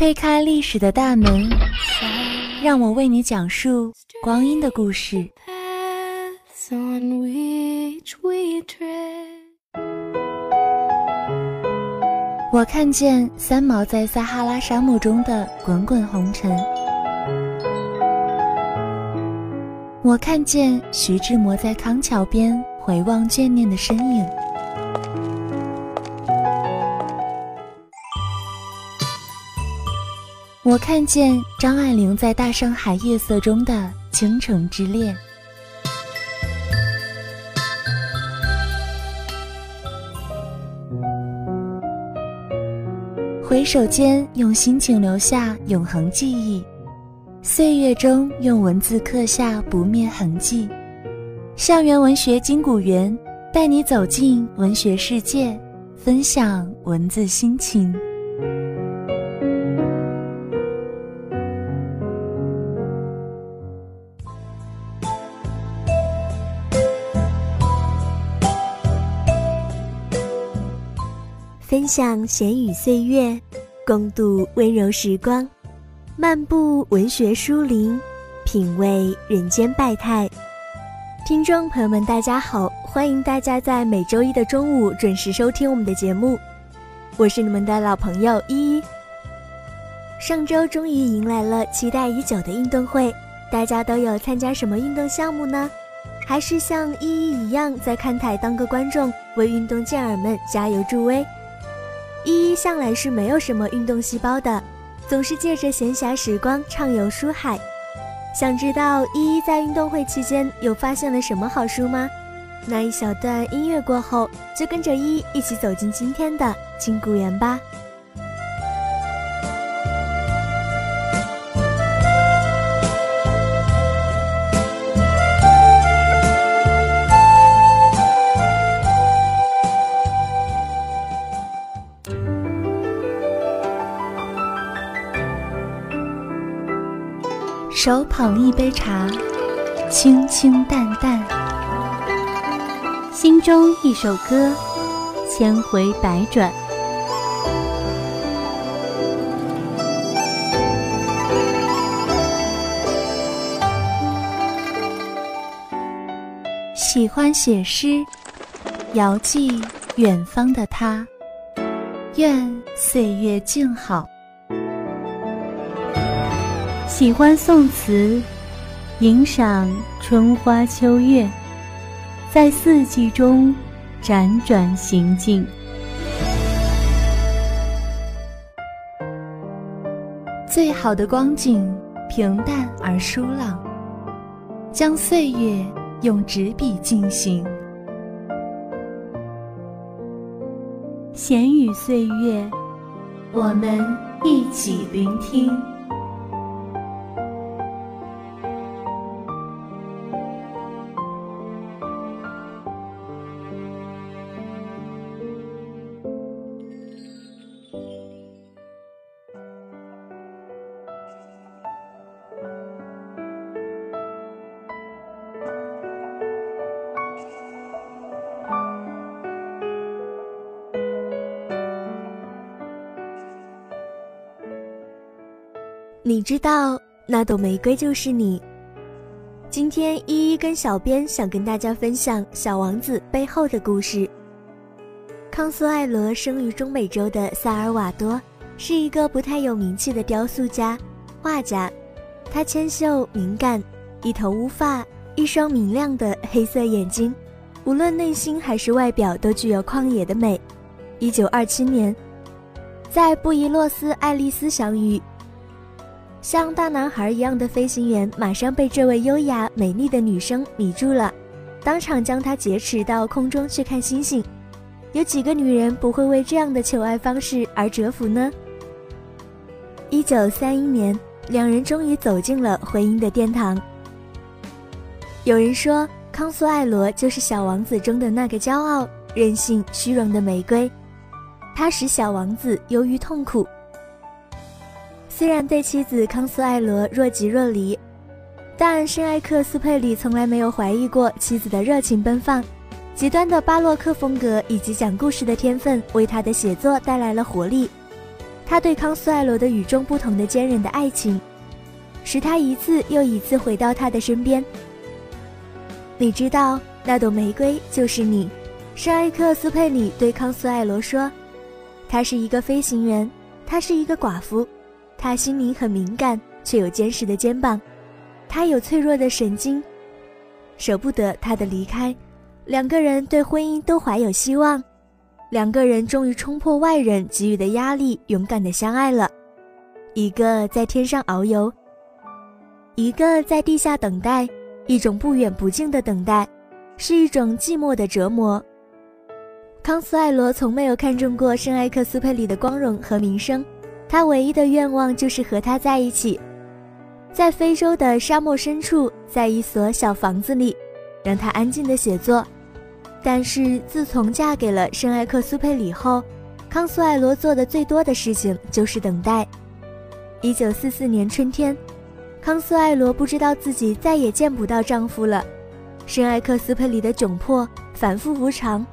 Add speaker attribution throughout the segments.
Speaker 1: 推开历史的大门，让我为你讲述光阴的故事。我看见三毛在撒哈拉沙漠中的滚滚红尘，我看见徐志摩在康桥边回望眷恋的身影。我看见张爱玲在大上海夜色中的倾城之恋，回首间用心情留下永恒记忆，岁月中用文字刻下不灭痕迹。校园文学金谷园带你走进文学世界，分享文字心情。
Speaker 2: 分享闲语岁月，共度温柔时光，漫步文学书林，品味人间百态。听众朋友们，大家好，欢迎大家在每周一的中午准时收听我们的节目，我是你们的老朋友依依。上周终于迎来了期待已久的运动会，大家都有参加什么运动项目呢？还是像依依一样在看台当个观众，为运动健儿们加油助威？依依向来是没有什么运动细胞的，总是借着闲暇时光畅游书海。想知道依依在运动会期间有发现了什么好书吗？那一小段音乐过后，就跟着依依一起走进今天的金谷园吧。
Speaker 1: 手捧一杯茶，清清淡淡；
Speaker 3: 心中一首歌，千回百转。
Speaker 1: 喜欢写诗，遥寄远方的他，愿岁月静好。
Speaker 3: 喜欢宋词，吟赏春花秋月，在四季中辗转行进。
Speaker 1: 最好的光景，平淡而舒朗，将岁月用纸笔进行。
Speaker 3: 闲语岁月，
Speaker 1: 我们一起聆听。
Speaker 2: 你知道那朵玫瑰就是你。今天依依跟小编想跟大家分享《小王子》背后的故事。康苏艾罗生于中美洲的萨尔瓦多，是一个不太有名气的雕塑家、画家。他纤秀敏感，一头乌发，一双明亮的黑色眼睛，无论内心还是外表都具有旷野的美。一九二七年，在布宜诺斯艾利斯相遇。像大男孩一样的飞行员马上被这位优雅美丽的女生迷住了，当场将她劫持到空中去看星星。有几个女人不会为这样的求爱方式而折服呢？一九三一年，两人终于走进了婚姻的殿堂。有人说，康苏艾罗就是小王子中的那个骄傲、任性、虚荣的玫瑰，它使小王子忧郁痛苦。虽然对妻子康斯艾罗若即若离，但圣埃克斯佩里从来没有怀疑过妻子的热情奔放。极端的巴洛克风格以及讲故事的天分为他的写作带来了活力。他对康苏艾罗的与众不同的坚韧的爱情，使他一次又一次回到他的身边。你知道那朵玫瑰就是你，圣埃克苏佩里对康苏艾罗说。他是一个飞行员，他是一个寡妇，他心灵很敏感，却有坚实的肩膀，他有脆弱的神经，舍不得他的离开。两个人对婚姻都怀有希望。两个人终于冲破外人给予的压力，勇敢的相爱了。一个在天上遨游，一个在地下等待，一种不远不近的等待，是一种寂寞的折磨。康斯艾罗从没有看中过圣埃克斯佩里的光荣和名声，他唯一的愿望就是和他在一起，在非洲的沙漠深处，在一所小房子里，让他安静的写作。但是自从嫁给了圣埃克苏佩里后，康苏艾罗做的最多的事情就是等待。一九四四年春天，康苏艾罗不知道自己再也见不到丈夫了。圣埃克苏佩里的窘迫、反复无常、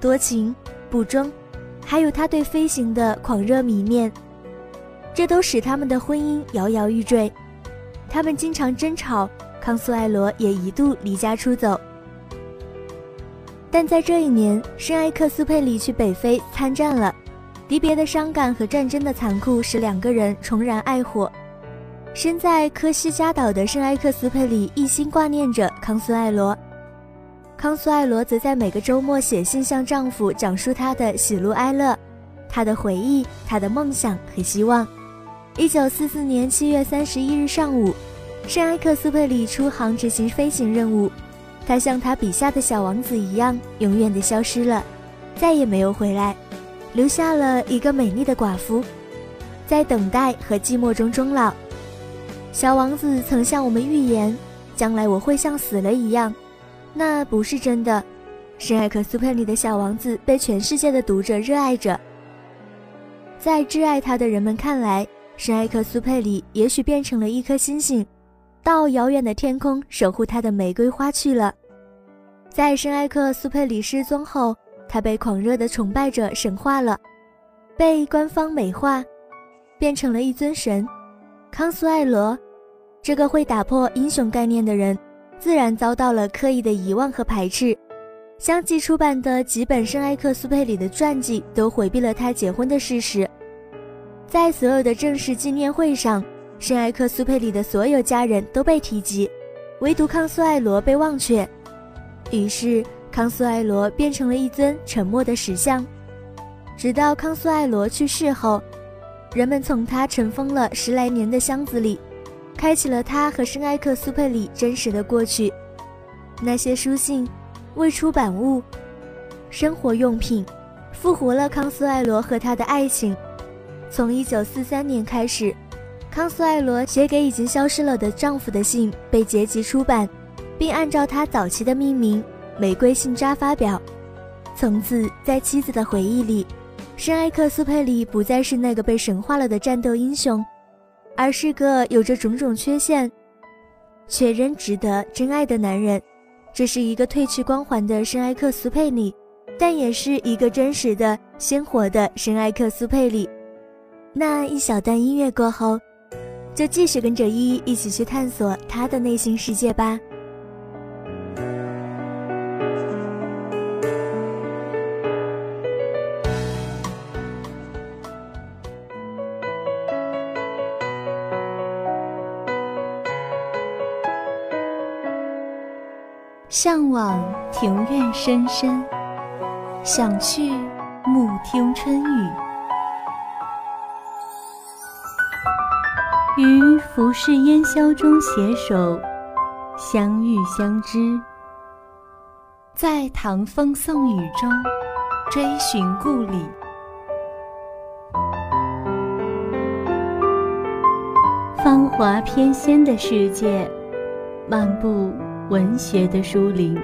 Speaker 2: 多情、不忠，还有他对飞行的狂热迷恋，这都使他们的婚姻摇摇欲坠。他们经常争吵，康苏艾罗也一度离家出走。但在这一年，圣埃克苏佩里去北非参战了，离别的伤感和战争的残酷使两个人重燃爱火。身在科西嘉岛的圣埃克苏佩里一心挂念着康苏艾罗，康苏艾罗则在每个周末写信向丈夫讲述她的喜怒哀乐，她的回忆，她的梦想和希望。一九四四年七月三十一日上午，圣埃克苏佩里出航执行飞行任务。他像他笔下的小王子一样，永远的消失了，再也没有回来，留下了一个美丽的寡妇，在等待和寂寞中终老。小王子曾向我们预言，将来我会像死了一样，那不是真的。圣埃克苏佩里的小王子被全世界的读者热爱着，在挚爱他的人们看来，圣埃克苏佩里也许变成了一颗星星。到遥远的天空守护他的玫瑰花去了。在圣埃克苏佩里失踪后，他被狂热的崇拜者神化了，被官方美化，变成了一尊神。康苏艾罗，这个会打破英雄概念的人，自然遭到了刻意的遗忘和排斥。相继出版的几本圣埃克苏佩里的传记都回避了他结婚的事实，在所有的正式纪念会上。圣埃克苏佩里的所有家人都被提及，唯独康苏艾罗被忘却。于是，康苏艾罗变成了一尊沉默的石像。直到康苏艾罗去世后，人们从他尘封了十来年的箱子里，开启了他和圣埃克苏佩里真实的过去。那些书信、未出版物、生活用品，复活了康苏艾罗和他的爱情。从1943年开始。康斯艾罗写给已经消失了的丈夫的信被结集出版，并按照他早期的命名“玫瑰信札”发表。从此，在妻子的回忆里，圣埃克苏佩里不再是那个被神化了的战斗英雄，而是个有着种种缺陷却仍值得真爱的男人。这是一个褪去光环的圣埃克苏佩里，但也是一个真实的、鲜活的圣埃克苏佩里。那一小段音乐过后。就继续跟着依依一起去探索他的内心世界吧。
Speaker 1: 向往庭院深深，想去暮听春雨。
Speaker 3: 于浮世烟消中携手，相遇相知，
Speaker 1: 在唐风宋雨中追寻故里。
Speaker 3: 芳华翩跹的世界，漫步文学的书林。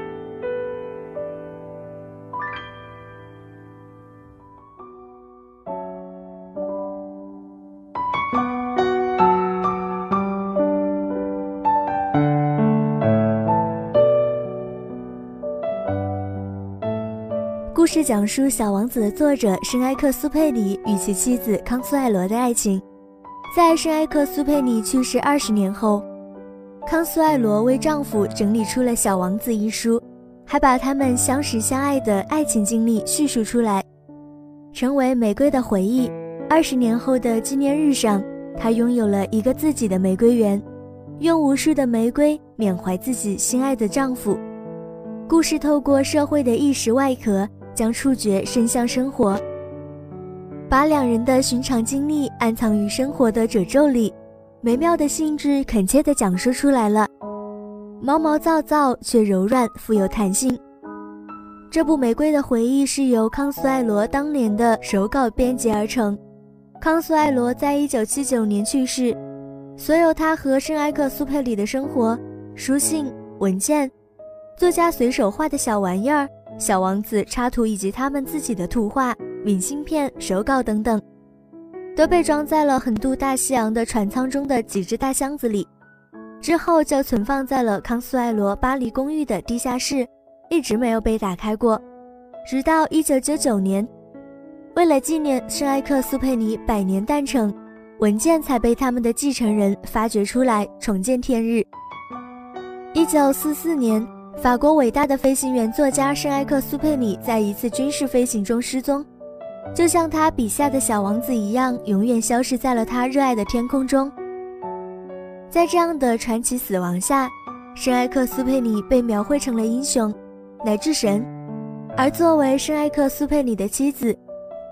Speaker 2: 事讲述《小王子》的作者圣埃克苏佩里与其妻子康苏艾罗的爱情。在圣埃克苏佩里去世二十年后，康苏艾罗为丈夫整理出了《小王子》一书，还把他们相识相爱的爱情经历叙述出来，成为玫瑰的回忆。二十年后的纪念日上，她拥有了一个自己的玫瑰园，用无数的玫瑰缅怀自己心爱的丈夫。故事透过社会的意识外壳。将触觉伸向生活，把两人的寻常经历暗藏于生活的褶皱里，美妙的性质恳切地讲述出来了，毛毛躁躁却柔软，富有弹性。这部《玫瑰的回忆》是由康苏艾罗当年的手稿编辑而成。康苏艾罗在一九七九年去世，所有他和圣埃克苏佩里的生活、书信、文件、作家随手画的小玩意儿。小王子插图以及他们自己的图画、明信片、手稿等等，都被装在了横渡大西洋的船舱中的几只大箱子里，之后就存放在了康苏艾罗巴黎公寓的地下室，一直没有被打开过。直到1999年，为了纪念圣埃克苏佩尼百年诞辰，文件才被他们的继承人发掘出来，重见天日。1944年。法国伟大的飞行员作家圣埃克苏佩里在一次军事飞行中失踪，就像他笔下的小王子一样，永远消失在了他热爱的天空中。在这样的传奇死亡下，圣埃克苏佩里被描绘成了英雄，乃至神。而作为圣埃克苏佩里的妻子，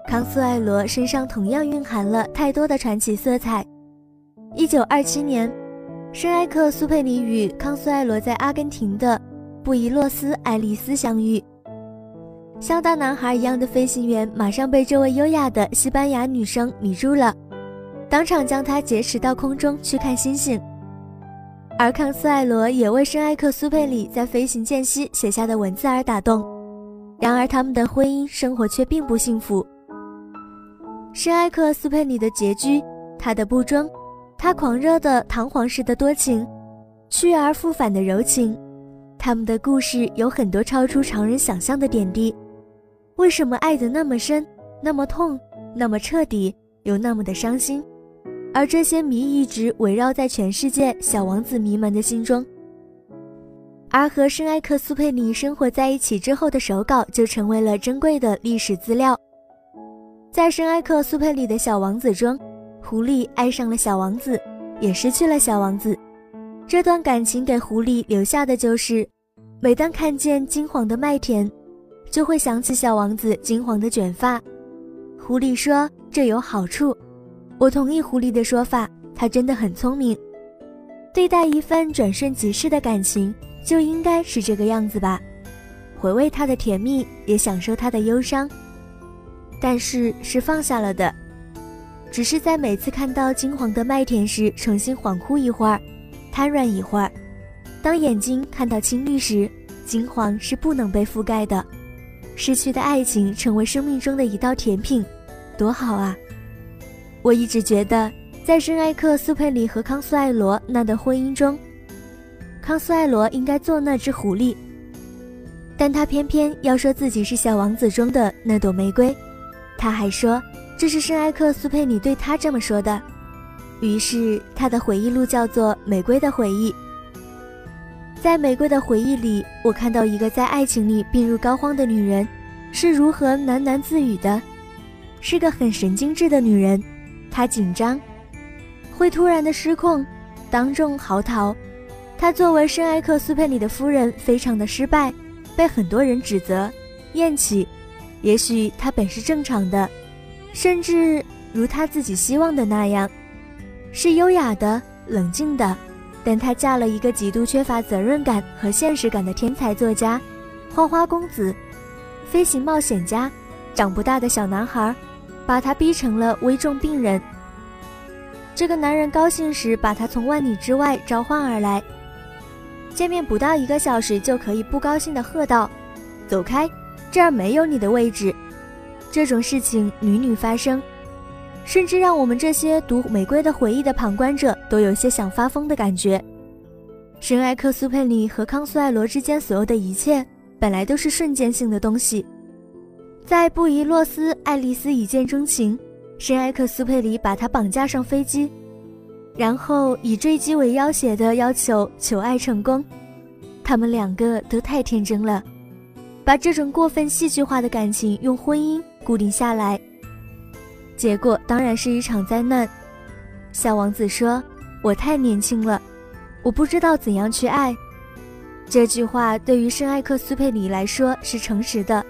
Speaker 2: 康苏艾罗身上同样蕴含了太多的传奇色彩。一九二七年，圣埃克苏佩里与康苏艾罗在阿根廷的。布宜诺斯艾利斯相遇，像大男孩一样的飞行员马上被这位优雅的西班牙女生迷住了，当场将她劫持到空中去看星星。而康斯艾罗也为圣埃克苏佩里在飞行间隙写下的文字而打动，然而他们的婚姻生活却并不幸福。圣埃克苏佩里的拮据，他的不忠，他狂热的堂皇式的多情，去而复返的柔情。他们的故事有很多超出常人想象的点滴，为什么爱得那么深，那么痛，那么彻底，又那么的伤心？而这些谜一直围绕在全世界小王子迷们的心中。而和圣埃克苏佩里生活在一起之后的手稿就成为了珍贵的历史资料。在圣埃克苏佩里的小王子中，狐狸爱上了小王子，也失去了小王子。这段感情给狐狸留下的就是，每当看见金黄的麦田，就会想起小王子金黄的卷发。狐狸说这有好处，我同意狐狸的说法，他真的很聪明。对待一份转瞬即逝的感情，就应该是这个样子吧，回味它的甜蜜，也享受它的忧伤。但是是放下了的，只是在每次看到金黄的麦田时，重新恍惚一会儿。瘫软一会儿，当眼睛看到青绿时，金黄是不能被覆盖的。失去的爱情成为生命中的一道甜品，多好啊！我一直觉得，在圣埃克苏佩里和康苏艾罗那的婚姻中，康苏艾罗应该做那只狐狸，但他偏偏要说自己是小王子中的那朵玫瑰。他还说，这是圣埃克苏佩里对他这么说的。于是，他的回忆录叫做《玫瑰的回忆》。在《玫瑰的回忆》里，我看到一个在爱情里病入膏肓的女人是如何喃喃自语的，是个很神经质的女人。她紧张，会突然的失控，当众嚎啕。她作为圣埃克苏佩里的夫人，非常的失败，被很多人指责、厌弃。也许她本是正常的，甚至如她自己希望的那样。是优雅的、冷静的，但她嫁了一个极度缺乏责任感和现实感的天才作家，花花公子，飞行冒险家，长不大的小男孩，把她逼成了危重病人。这个男人高兴时，把她从万里之外召唤而来，见面不到一个小时就可以不高兴地喝道：“走开，这儿没有你的位置。”这种事情屡屡发生。甚至让我们这些读《玫瑰的回忆》的旁观者都有些想发疯的感觉。圣埃克苏佩里和康苏艾罗之间所有的一切，本来都是瞬间性的东西。在布宜诺斯艾利斯一见钟情，圣埃克苏佩里把她绑架上飞机，然后以坠机为要挟的要求求爱成功。他们两个都太天真了，把这种过分戏剧化的感情用婚姻固定下来，结果当然是一场灾难。小王子说：“我太年轻了，我不知道怎样去爱。”这句话对于圣埃克苏佩里来说是诚实的。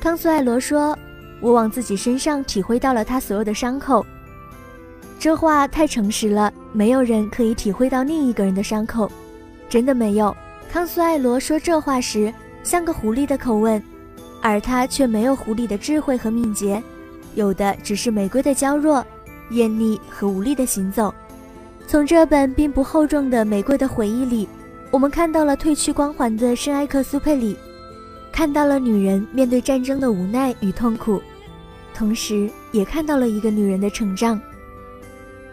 Speaker 2: 康苏艾罗说：“我往自己身上体会到了他所有的伤口。”这话太诚实了，没有人可以体会到另一个人的伤口，真的没有。康苏艾罗说这话时像个狐狸的口吻，而他却没有狐狸的智慧和敏捷，有的只是玫瑰的娇弱、艳丽和无力的行走。从这本并不厚重的《玫瑰的回忆》里。我们看到了褪去光环的圣埃克苏佩里，看到了女人面对战争的无奈与痛苦，同时也看到了一个女人的成长。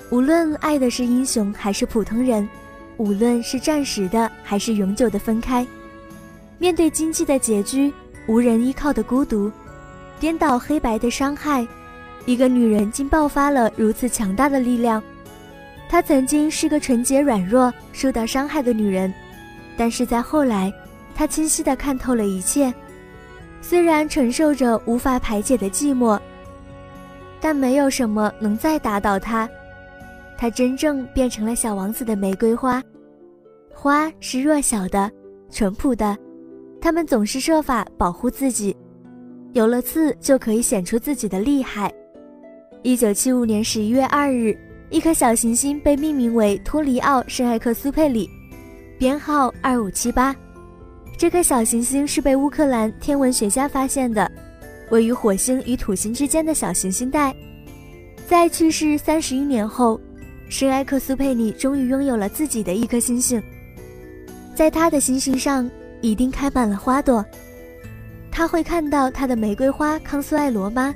Speaker 2: 无论爱的是英雄还是普通人，无论是暂时的还是永久的分开，面对经济的拮据、无人依靠的孤独、颠倒黑白的伤害，一个女人竟爆发了如此强大的力量。她曾经是个纯洁、软弱、受到伤害的女人。但是在后来，她清晰地看透了一切。虽然承受着无法排解的寂寞，但没有什么能再打倒他。他真正变成了小王子的玫瑰花，花是弱小的、淳朴的，他们总是设法保护自己，有了刺就可以显出自己的厉害。一九七五年十一月二日，一颗小行星被命名为托里奥·圣埃克苏佩里。编号二五七八，这颗小行星是被乌克兰天文学家发现的，位于火星与土星之间的小行星带。在去世三十一年后，圣埃克苏佩里终于拥有了自己的一颗星星。在他的星星上，一定开满了花朵。他会看到他的玫瑰花康苏艾罗吗？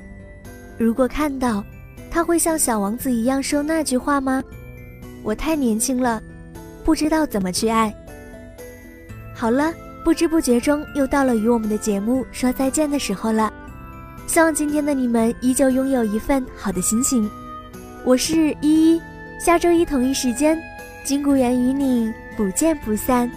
Speaker 2: 如果看到，他会像小王子一样说那句话吗？我太年轻了。不知道怎么去爱。好了，不知不觉中又到了与我们的节目说再见的时候了。希望今天的你们依旧拥有一份好的心情。我是依依，下周一同一时间，金谷园与你不见不散。